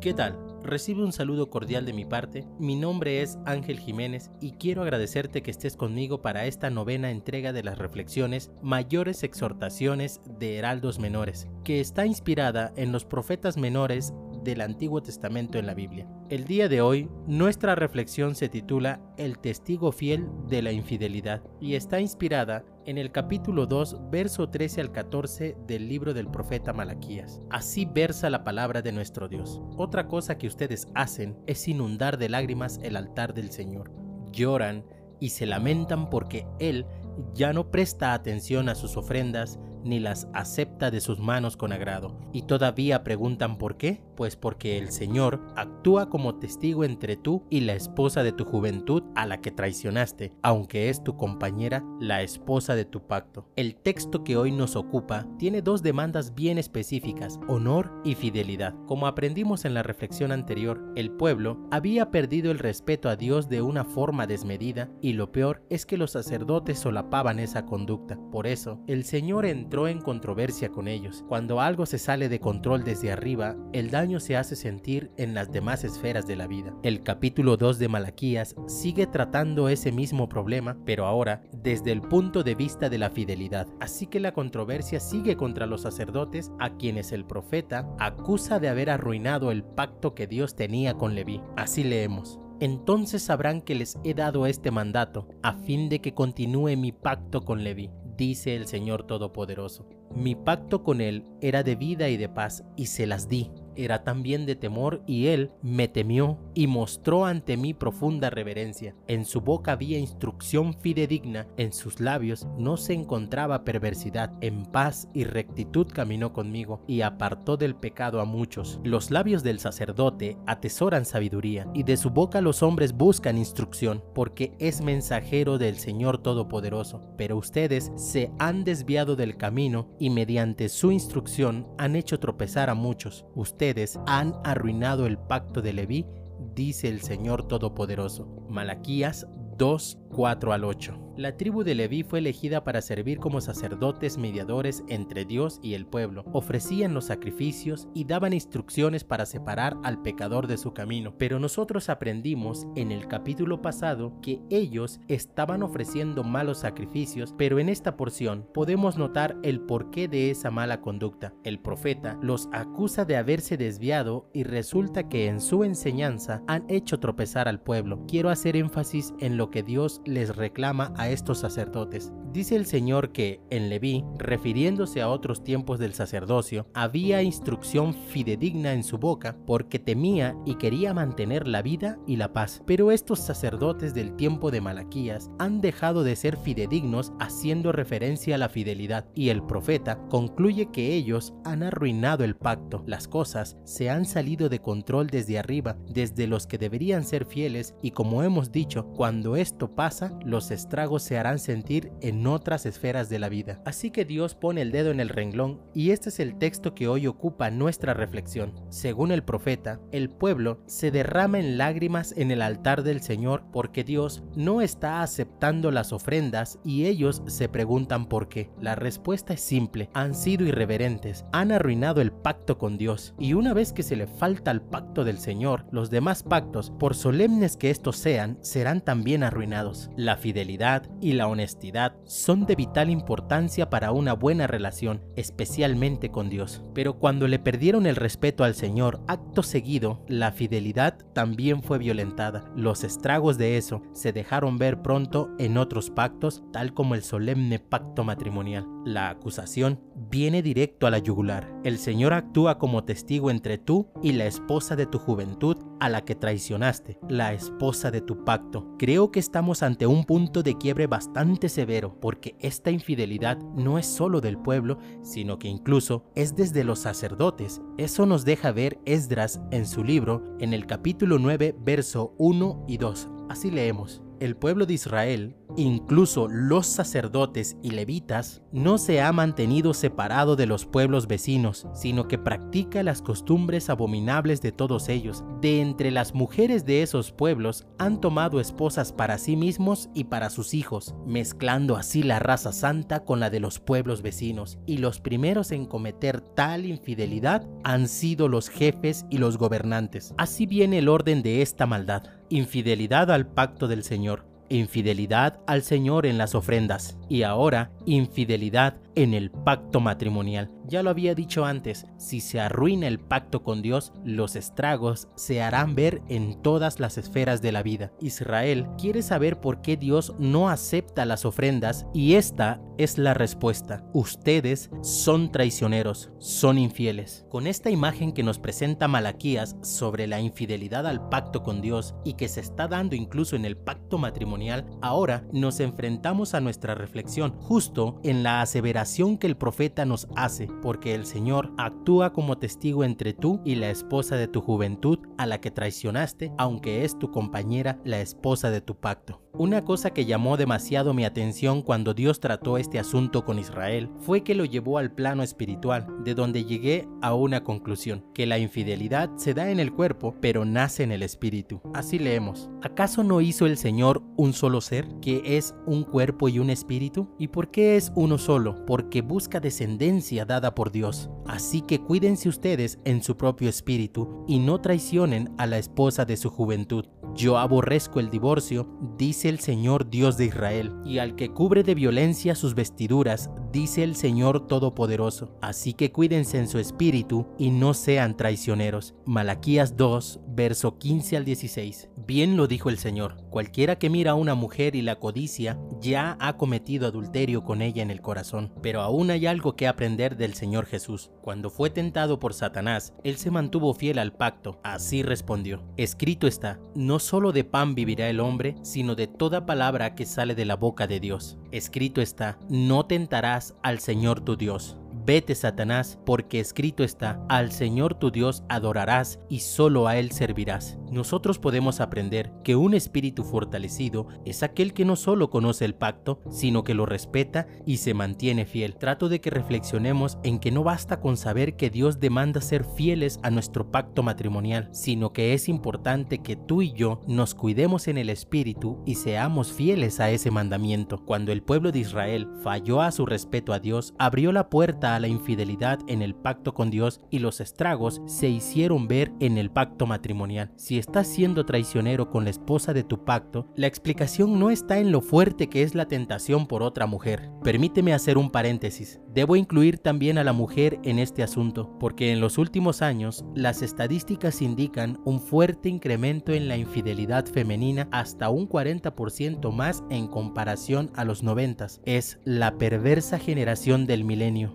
¿Qué tal? Recibe un saludo cordial de mi parte. Mi nombre es Ángel Jiménez y quiero agradecerte que estés conmigo para esta novena entrega de las reflexiones Mayores Exhortaciones de Heraldos Menores, que está inspirada en los profetas menores del Antiguo Testamento en la Biblia. El día de hoy, nuestra reflexión se titula El testigo fiel de la infidelidad y está inspirada en el capítulo 2, verso 13 al 14 del libro del profeta Malaquías. Así versa la palabra de nuestro Dios. Otra cosa que ustedes hacen es inundar de lágrimas el altar del Señor. Lloran y se lamentan porque Él ya no presta atención a sus ofrendas ni las acepta de sus manos con agrado. Y todavía preguntan por qué, pues porque el Señor actúa como testigo entre tú y la esposa de tu juventud a la que traicionaste, aunque es tu compañera, la esposa de tu pacto. El texto que hoy nos ocupa tiene dos demandas bien específicas, honor y fidelidad. Como aprendimos en la reflexión anterior, el pueblo había perdido el respeto a Dios de una forma desmedida y lo peor es que los sacerdotes solapaban esa conducta. Por eso, el Señor entró en controversia con ellos. Cuando algo se sale de control desde arriba, el daño se hace sentir en las demás esferas de la vida. El capítulo 2 de Malaquías sigue tratando ese mismo problema, pero ahora desde el punto de vista de la fidelidad. Así que la controversia sigue contra los sacerdotes a quienes el profeta acusa de haber arruinado el pacto que Dios tenía con Leví. Así leemos. Entonces sabrán que les he dado este mandato, a fin de que continúe mi pacto con Leví, dice el Señor Todopoderoso. Mi pacto con él era de vida y de paz, y se las di, era también de temor y él me temió y mostró ante mí profunda reverencia. En su boca había instrucción fidedigna, en sus labios no se encontraba perversidad. En paz y rectitud caminó conmigo y apartó del pecado a muchos. Los labios del sacerdote atesoran sabiduría y de su boca los hombres buscan instrucción, porque es mensajero del Señor Todopoderoso. Pero ustedes se han desviado del camino y mediante su instrucción han hecho tropezar a muchos. Ustedes han arruinado el pacto de Leví, dice el Señor Todopoderoso. Malaquías 2, 4 al 8. La tribu de Leví fue elegida para servir como sacerdotes mediadores entre Dios y el pueblo. Ofrecían los sacrificios y daban instrucciones para separar al pecador de su camino. Pero nosotros aprendimos en el capítulo pasado que ellos estaban ofreciendo malos sacrificios, pero en esta porción podemos notar el porqué de esa mala conducta. El profeta los acusa de haberse desviado y resulta que en su enseñanza han hecho tropezar al pueblo. Quiero hacer énfasis en lo que Dios les reclama a estos sacerdotes. Dice el Señor que en Leví, refiriéndose a otros tiempos del sacerdocio, había instrucción fidedigna en su boca porque temía y quería mantener la vida y la paz. Pero estos sacerdotes del tiempo de Malaquías han dejado de ser fidedignos haciendo referencia a la fidelidad y el profeta concluye que ellos han arruinado el pacto. Las cosas se han salido de control desde arriba, desde los que deberían ser fieles y como hemos dicho, cuando esto pasa, los estragos se harán sentir en otras esferas de la vida. Así que Dios pone el dedo en el renglón y este es el texto que hoy ocupa nuestra reflexión. Según el profeta, el pueblo se derrama en lágrimas en el altar del Señor porque Dios no está aceptando las ofrendas y ellos se preguntan por qué. La respuesta es simple, han sido irreverentes, han arruinado el pacto con Dios y una vez que se le falta al pacto del Señor, los demás pactos, por solemnes que estos sean, serán también arruinados. La fidelidad, y la honestidad son de vital importancia para una buena relación, especialmente con Dios. Pero cuando le perdieron el respeto al Señor, acto seguido, la fidelidad también fue violentada. Los estragos de eso se dejaron ver pronto en otros pactos, tal como el solemne pacto matrimonial. La acusación viene directo a la yugular. El Señor actúa como testigo entre tú y la esposa de tu juventud a la que traicionaste, la esposa de tu pacto. Creo que estamos ante un punto de quiebre bastante severo, porque esta infidelidad no es solo del pueblo, sino que incluso es desde los sacerdotes. Eso nos deja ver Esdras en su libro, en el capítulo 9, verso 1 y 2. Así leemos. El pueblo de Israel incluso los sacerdotes y levitas, no se ha mantenido separado de los pueblos vecinos, sino que practica las costumbres abominables de todos ellos. De entre las mujeres de esos pueblos han tomado esposas para sí mismos y para sus hijos, mezclando así la raza santa con la de los pueblos vecinos, y los primeros en cometer tal infidelidad han sido los jefes y los gobernantes. Así viene el orden de esta maldad, infidelidad al pacto del Señor, infidelidad al Señor en las ofrendas y ahora infidelidad en el pacto matrimonial. Ya lo había dicho antes, si se arruina el pacto con Dios, los estragos se harán ver en todas las esferas de la vida. Israel quiere saber por qué Dios no acepta las ofrendas y esta es la respuesta. Ustedes son traicioneros, son infieles. Con esta imagen que nos presenta Malaquías sobre la infidelidad al pacto con Dios y que se está dando incluso en el pacto matrimonial, ahora nos enfrentamos a nuestra reflexión justo en la aseveración que el profeta nos hace porque el Señor actúa como testigo entre tú y la esposa de tu juventud a la que traicionaste, aunque es tu compañera, la esposa de tu pacto. Una cosa que llamó demasiado mi atención cuando Dios trató este asunto con Israel fue que lo llevó al plano espiritual, de donde llegué a una conclusión, que la infidelidad se da en el cuerpo, pero nace en el espíritu. Así leemos, ¿acaso no hizo el Señor un solo ser, que es un cuerpo y un espíritu? ¿Y por qué es uno solo? Porque busca descendencia dada por Dios. Así que cuídense ustedes en su propio espíritu y no traicionen a la esposa de su juventud. Yo aborrezco el divorcio, dice el Señor Dios de Israel, y al que cubre de violencia sus vestiduras, dice el Señor Todopoderoso. Así que cuídense en su espíritu y no sean traicioneros. Malaquías 2, verso 15 al 16. Bien lo dijo el Señor, cualquiera que mira a una mujer y la codicia, ya ha cometido adulterio con ella en el corazón. Pero aún hay algo que aprender del Señor Jesús. Cuando fue tentado por Satanás, él se mantuvo fiel al pacto. Así respondió, escrito está, no solo de pan vivirá el hombre, sino de toda palabra que sale de la boca de Dios. Escrito está, no tentarás al Señor tu Dios. Vete, Satanás, porque escrito está, al Señor tu Dios adorarás y solo a Él servirás. Nosotros podemos aprender que un espíritu fortalecido es aquel que no solo conoce el pacto, sino que lo respeta y se mantiene fiel. Trato de que reflexionemos en que no basta con saber que Dios demanda ser fieles a nuestro pacto matrimonial, sino que es importante que tú y yo nos cuidemos en el espíritu y seamos fieles a ese mandamiento. Cuando el pueblo de Israel falló a su respeto a Dios, abrió la puerta a la infidelidad en el pacto con Dios y los estragos se hicieron ver en el pacto matrimonial. Si estás siendo traicionero con la esposa de tu pacto, la explicación no está en lo fuerte que es la tentación por otra mujer. Permíteme hacer un paréntesis. Debo incluir también a la mujer en este asunto, porque en los últimos años las estadísticas indican un fuerte incremento en la infidelidad femenina hasta un 40% más en comparación a los 90. Es la perversa generación del milenio.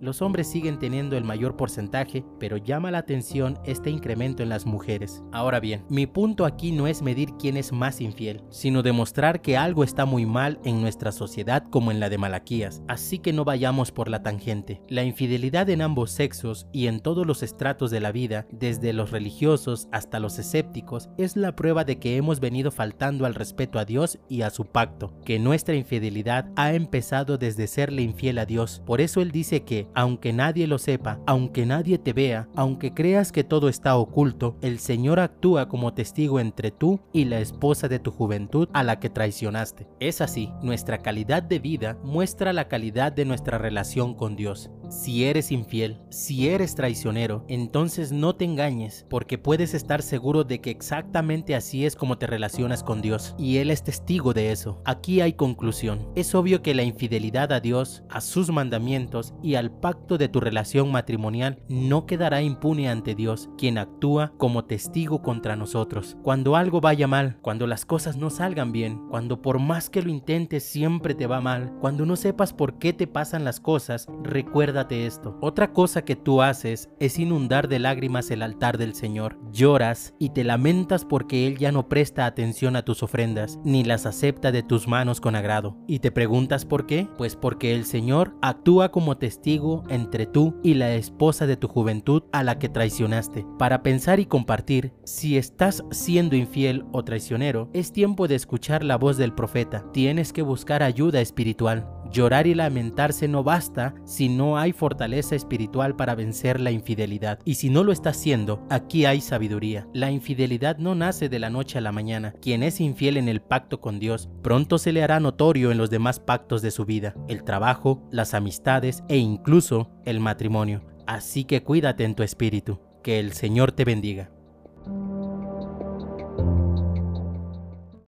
Los hombres siguen teniendo el mayor porcentaje, pero llama la atención este incremento en las mujeres. Ahora bien, mi punto aquí no es medir quién es más infiel, sino demostrar que algo está muy mal en nuestra sociedad como en la de Malaquías, así que no vayamos por la tangente. La infidelidad en ambos sexos y en todos los estratos de la vida, desde los religiosos hasta los escépticos, es la prueba de que hemos venido faltando al respeto a Dios y a su pacto, que nuestra infidelidad ha empezado desde serle infiel a Dios. Por eso él dice que, aunque nadie lo sepa, aunque nadie te vea, aunque creas que todo está oculto, el Señor actúa como testigo entre tú y la esposa de tu juventud a la que traicionaste. Es así, nuestra calidad de vida muestra la calidad de nuestra relación con Dios. Si eres infiel, si eres traicionero, entonces no te engañes, porque puedes estar seguro de que exactamente así es como te relacionas con Dios, y Él es testigo de eso. Aquí hay conclusión. Es obvio que la infidelidad a Dios, a sus mandamientos y al pacto de tu relación matrimonial no quedará impune ante Dios, quien actúa como testigo contra nosotros. Cuando algo vaya mal, cuando las cosas no salgan bien, cuando por más que lo intentes siempre te va mal, cuando no sepas por qué te pasan las cosas, recuerda esto. Otra cosa que tú haces es inundar de lágrimas el altar del Señor. Lloras y te lamentas porque Él ya no presta atención a tus ofrendas, ni las acepta de tus manos con agrado. ¿Y te preguntas por qué? Pues porque el Señor actúa como testigo entre tú y la esposa de tu juventud a la que traicionaste. Para pensar y compartir, si estás siendo infiel o traicionero, es tiempo de escuchar la voz del profeta. Tienes que buscar ayuda espiritual. Llorar y lamentarse no basta si no hay fortaleza espiritual para vencer la infidelidad. Y si no lo está haciendo, aquí hay sabiduría. La infidelidad no nace de la noche a la mañana. Quien es infiel en el pacto con Dios, pronto se le hará notorio en los demás pactos de su vida, el trabajo, las amistades e incluso el matrimonio. Así que cuídate en tu espíritu. Que el Señor te bendiga.